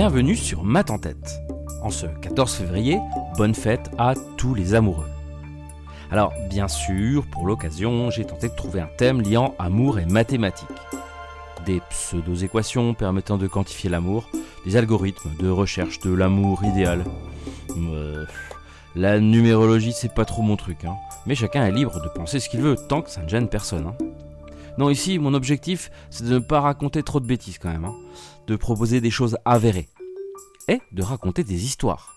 bienvenue sur Mat en tête. En ce 14 février, bonne fête à tous les amoureux. Alors, bien sûr, pour l'occasion, j'ai tenté de trouver un thème liant amour et mathématiques. Des pseudo-équations permettant de quantifier l'amour, des algorithmes de recherche de l'amour idéal. Euh, la numérologie, c'est pas trop mon truc, hein. mais chacun est libre de penser ce qu'il veut, tant que ça ne gêne personne. Hein. Non, ici, mon objectif, c'est de ne pas raconter trop de bêtises quand même, hein. de proposer des choses avérées, de raconter des histoires.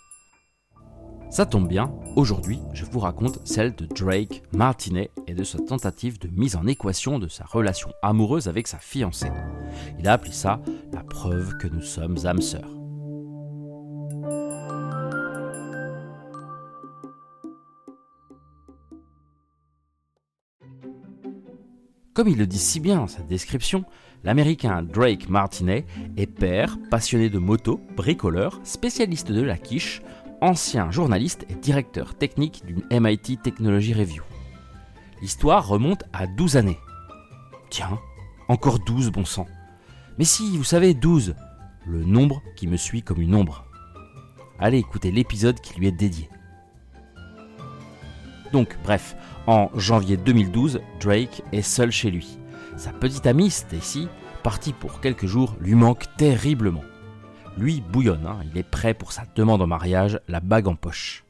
Ça tombe bien, aujourd'hui je vous raconte celle de Drake Martinet et de sa tentative de mise en équation de sa relation amoureuse avec sa fiancée. Il a appelé ça la preuve que nous sommes âmes sœurs. Comme il le dit si bien dans sa description, l'américain Drake Martinet est père, passionné de moto, bricoleur, spécialiste de la quiche, ancien journaliste et directeur technique d'une MIT Technology Review. L'histoire remonte à 12 années. Tiens, encore 12 bon sang. Mais si, vous savez, 12, le nombre qui me suit comme une ombre. Allez écouter l'épisode qui lui est dédié. Donc, bref, en janvier 2012, Drake est seul chez lui. Sa petite amie, Stacy, partie pour quelques jours, lui manque terriblement. Lui bouillonne, hein. il est prêt pour sa demande en mariage, la bague en poche.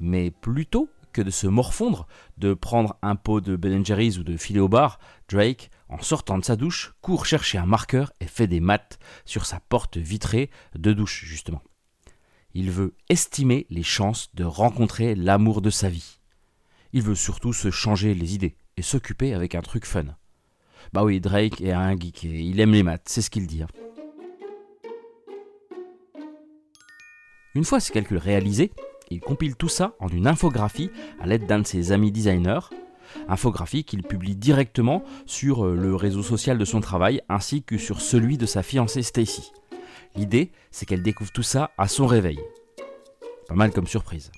Mais plutôt que de se morfondre, de prendre un pot de Ben Jerry's ou de filer au bar, Drake, en sortant de sa douche, court chercher un marqueur et fait des maths sur sa porte vitrée de douche, justement. Il veut estimer les chances de rencontrer l'amour de sa vie. Il veut surtout se changer les idées et s'occuper avec un truc fun. Bah oui, Drake est un geek et il aime les maths, c'est ce qu'il dit. Hein. Une fois ces calculs réalisés, il compile tout ça en une infographie à l'aide d'un de ses amis designers, infographie qu'il publie directement sur euh, le réseau social de son travail ainsi que sur celui de sa fiancée Stacy. L'idée, c'est qu'elle découvre tout ça à son réveil. Pas mal comme surprise.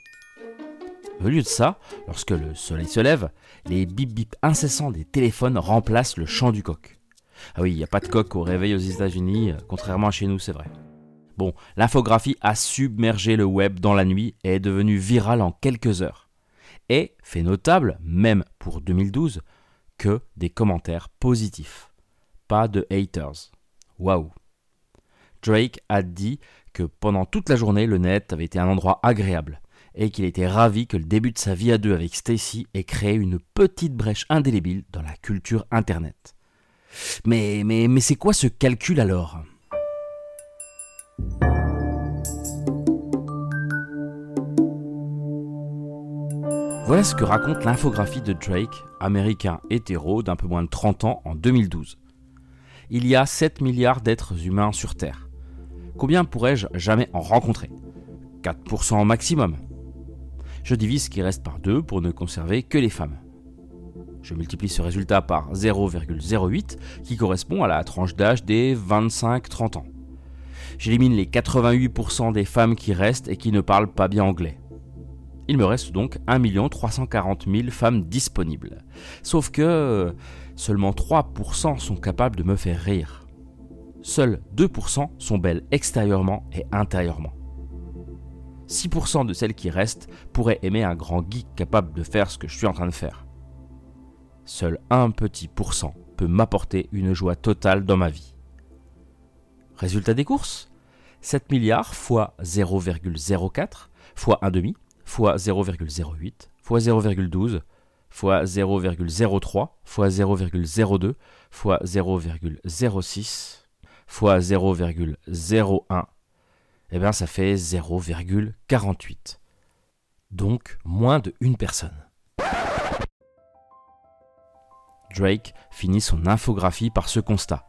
Au lieu de ça, lorsque le soleil se lève, les bip bip incessants des téléphones remplacent le chant du coq. Ah oui, il n'y a pas de coq au réveil aux États-Unis, euh, contrairement à chez nous, c'est vrai. Bon, l'infographie a submergé le web dans la nuit et est devenue virale en quelques heures. Et fait notable, même pour 2012, que des commentaires positifs. Pas de haters. Waouh. Drake a dit que pendant toute la journée, le net avait été un endroit agréable et qu'il était ravi que le début de sa vie à deux avec Stacy ait créé une petite brèche indélébile dans la culture internet. Mais, mais, mais c'est quoi ce calcul alors? Voilà ce que raconte l'infographie de Drake, américain hétéro d'un peu moins de 30 ans en 2012. Il y a 7 milliards d'êtres humains sur Terre. Combien pourrais-je jamais en rencontrer? 4% maximum. Je divise ce qui reste par 2 pour ne conserver que les femmes. Je multiplie ce résultat par 0,08 qui correspond à la tranche d'âge des 25-30 ans. J'élimine les 88% des femmes qui restent et qui ne parlent pas bien anglais. Il me reste donc 1 340 000 femmes disponibles. Sauf que seulement 3% sont capables de me faire rire. Seuls 2% sont belles extérieurement et intérieurement. 6% de celles qui restent pourraient aimer un grand geek capable de faire ce que je suis en train de faire. Seul un petit pourcent peut m'apporter une joie totale dans ma vie. Résultat des courses? 7 milliards fois 0,04 fois 1,5 fois 0,08 fois 0,12 fois 0,03 fois 0,02 fois 0,06 fois 0,01 eh bien ça fait 0,48. Donc moins de une personne. Drake finit son infographie par ce constat.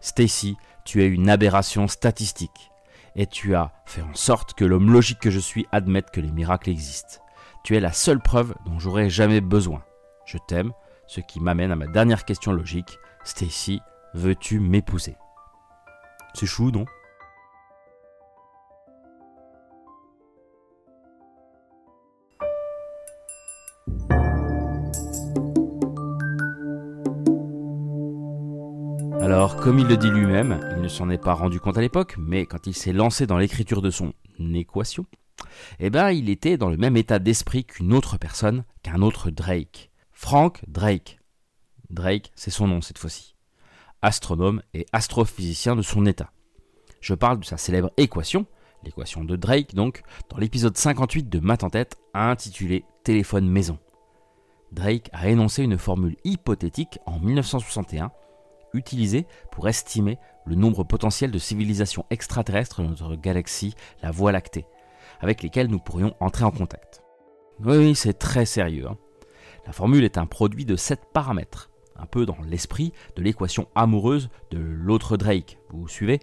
Stacy, tu es une aberration statistique et tu as fait en sorte que l'homme logique que je suis admette que les miracles existent. Tu es la seule preuve dont j'aurais jamais besoin. Je t'aime, ce qui m'amène à ma dernière question logique. Stacy, veux-tu m'épouser? C'est chou, non? Alors, comme il le dit lui-même, il ne s'en est pas rendu compte à l'époque, mais quand il s'est lancé dans l'écriture de son équation, eh ben, il était dans le même état d'esprit qu'une autre personne, qu'un autre Drake. Frank Drake. Drake, c'est son nom cette fois-ci. Astronome et astrophysicien de son état. Je parle de sa célèbre équation, l'équation de Drake donc, dans l'épisode 58 de Math en tête, intitulé Téléphone maison. Drake a énoncé une formule hypothétique en 1961, utilisée pour estimer le nombre potentiel de civilisations extraterrestres de notre galaxie, la Voie lactée, avec lesquelles nous pourrions entrer en contact. Oui, c'est très sérieux. Hein. La formule est un produit de 7 paramètres, un peu dans l'esprit de l'équation amoureuse de l'autre Drake, vous suivez?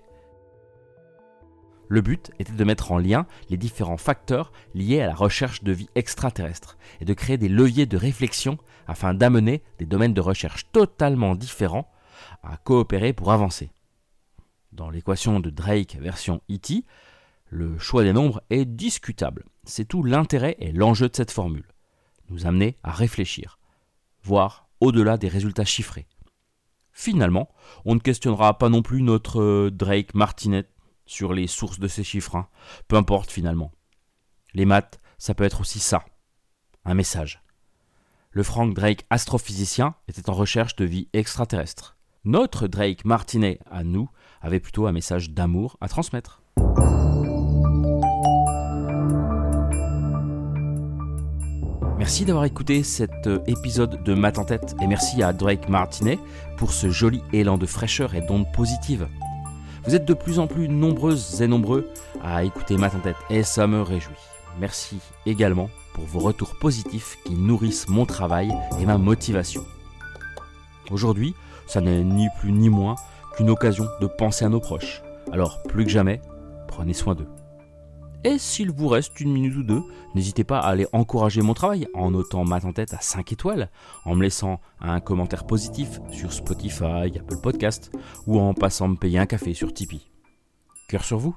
Le but était de mettre en lien les différents facteurs liés à la recherche de vie extraterrestre et de créer des leviers de réflexion afin d'amener des domaines de recherche totalement différents à coopérer pour avancer. Dans l'équation de Drake version ET, le choix des nombres est discutable. C'est tout l'intérêt et l'enjeu de cette formule. Nous amener à réfléchir, voire au-delà des résultats chiffrés. Finalement, on ne questionnera pas non plus notre euh, Drake Martinet sur les sources de ces chiffres. Hein. Peu importe finalement. Les maths, ça peut être aussi ça. Un message. Le Frank Drake astrophysicien était en recherche de vie extraterrestre. Notre Drake Martinet à nous avait plutôt un message d'amour à transmettre. Merci d'avoir écouté cet euh, épisode de Math en tête et merci à Drake Martinet pour ce joli élan de fraîcheur et d'ondes positives. Vous êtes de plus en plus nombreuses et nombreux à écouter Math en tête et ça me réjouit. Merci également pour vos retours positifs qui nourrissent mon travail et ma motivation. Aujourd'hui, ça n'est ni plus ni moins qu'une occasion de penser à nos proches. Alors, plus que jamais, prenez soin d'eux. Et s'il vous reste une minute ou deux, n'hésitez pas à aller encourager mon travail en notant ma tête à 5 étoiles, en me laissant un commentaire positif sur Spotify, Apple Podcast ou en passant me payer un café sur Tipeee. Cœur sur vous